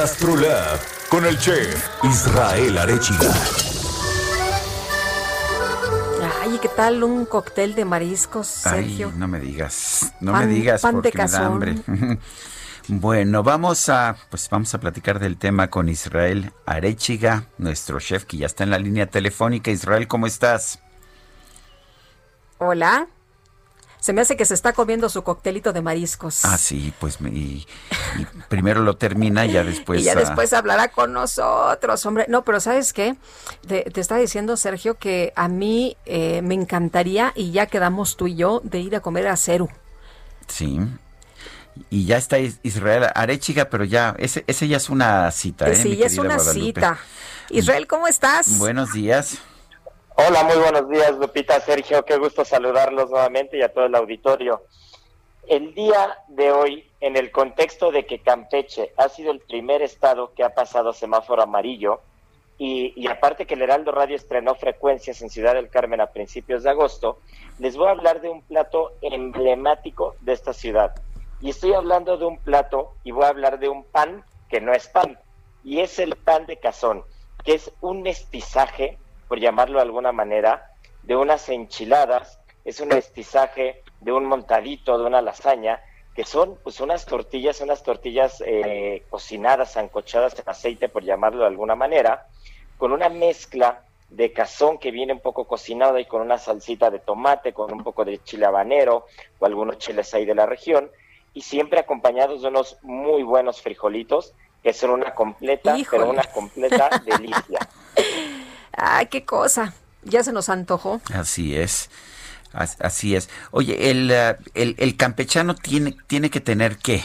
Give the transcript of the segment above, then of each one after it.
Gastrolab con el chef Israel Arechiga. Ay, ¿qué tal un cóctel de mariscos, Sergio? Ay, no me digas, no Pan- me digas pan de porque me da hambre. Bueno, vamos a, pues vamos a platicar del tema con Israel Arechiga, nuestro chef que ya está en la línea telefónica. Israel, ¿cómo estás? Hola. Se me hace que se está comiendo su coctelito de mariscos. Ah, sí, pues y, y primero lo termina y ya después. y ya ah, después hablará con nosotros, hombre. No, pero ¿sabes qué? Te, te está diciendo, Sergio, que a mí eh, me encantaría, y ya quedamos tú y yo, de ir a comer a Ceru. Sí. Y ya está Is- Israel Arechiga, pero ya, ese, ese ya es una cita, ¿eh? sí, ya es una Guadalupe? cita. Israel, ¿cómo estás? Buenos días. Hola, muy buenos días, Lupita, Sergio, qué gusto saludarlos nuevamente y a todo el auditorio. El día de hoy, en el contexto de que Campeche ha sido el primer estado que ha pasado semáforo amarillo, y, aparte que el Heraldo Radio estrenó frecuencias en Ciudad del Carmen a principios de agosto, les voy a hablar de un plato emblemático de esta ciudad. Y estoy hablando de un plato y voy a hablar de un pan que no es pan, y es el pan de cazón, que es un mestizaje, por llamarlo de alguna manera, de unas enchiladas, es un mestizaje de un montadito, de una lasaña, que son pues unas tortillas, unas tortillas eh, cocinadas, ancochadas en aceite, por llamarlo de alguna manera, con una mezcla de cazón que viene un poco cocinado y con una salsita de tomate, con un poco de chile habanero o algunos chiles ahí de la región, y siempre acompañados de unos muy buenos frijolitos, que son una completa, Híjole. pero una completa delicia. Ay, qué cosa. Ya se nos antojó. Así es. As- Así es. Oye, el, eh, el, el campechano tiene, tiene que tener qué?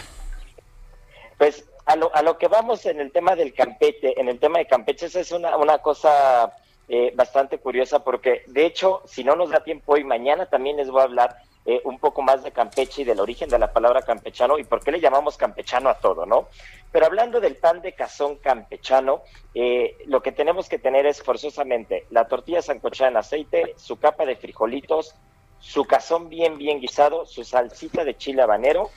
Pues a lo, a lo que vamos en el tema del Campeche, en el tema de Campeche, esa es una, una cosa eh, bastante curiosa porque de hecho, si no nos da tiempo hoy, mañana también les voy a hablar eh, un poco más de Campeche y del origen de la palabra campechano y por qué le llamamos campechano a todo, ¿no? Pero hablando del pan de cazón campechano, eh, lo que tenemos que tener es forzosamente la tortilla sancochada en aceite, su capa de frijolitos, su cazón bien, bien guisado, su salsita de chile habanero,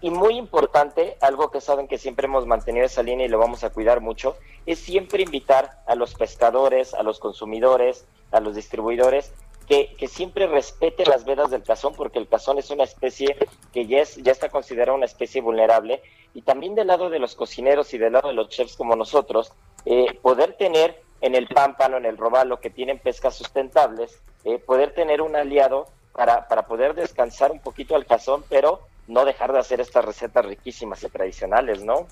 y muy importante, algo que saben que siempre hemos mantenido esa línea y lo vamos a cuidar mucho, es siempre invitar a los pescadores, a los consumidores, a los distribuidores, que, siempre respeten las vedas del cazón, porque el cazón es una especie que ya, es, ya está considerada una especie vulnerable. Y también del lado de los cocineros y del lado de los chefs como nosotros, eh, poder tener en el pámpano, en el robalo, que tienen pescas sustentables, eh, poder tener un aliado para, para poder descansar un poquito al cazón, pero no dejar de hacer estas recetas riquísimas y tradicionales, ¿no?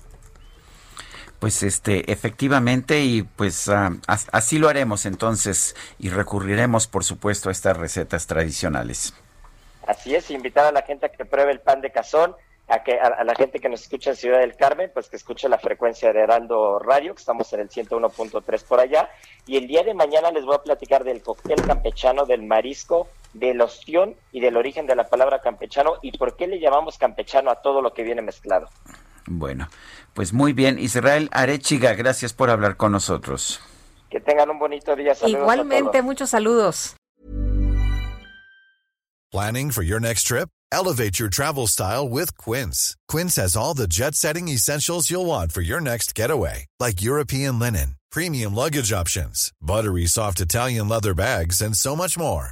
Pues este, efectivamente, y pues ah, as- así lo haremos entonces, y recurriremos, por supuesto, a estas recetas tradicionales. Así es, invitar a la gente a que pruebe el pan de cazón, a que a, a la gente que nos escucha en Ciudad del Carmen, pues que escuche la frecuencia de Heraldo Radio, que estamos en el 101.3 por allá. Y el día de mañana les voy a platicar del cóctel campechano, del marisco, del ostión y del origen de la palabra campechano y por qué le llamamos campechano a todo lo que viene mezclado. Bueno, pues muy bien, Israel Arechiga, gracias por hablar con nosotros. Que tengan un bonito día. Saludos a Igualmente, todos. muchos saludos. Planning for your next trip? Elevate your travel style with Quince. Quince has all the jet setting essentials you'll want for your next getaway, like European linen, premium luggage options, buttery soft Italian leather bags, and so much more.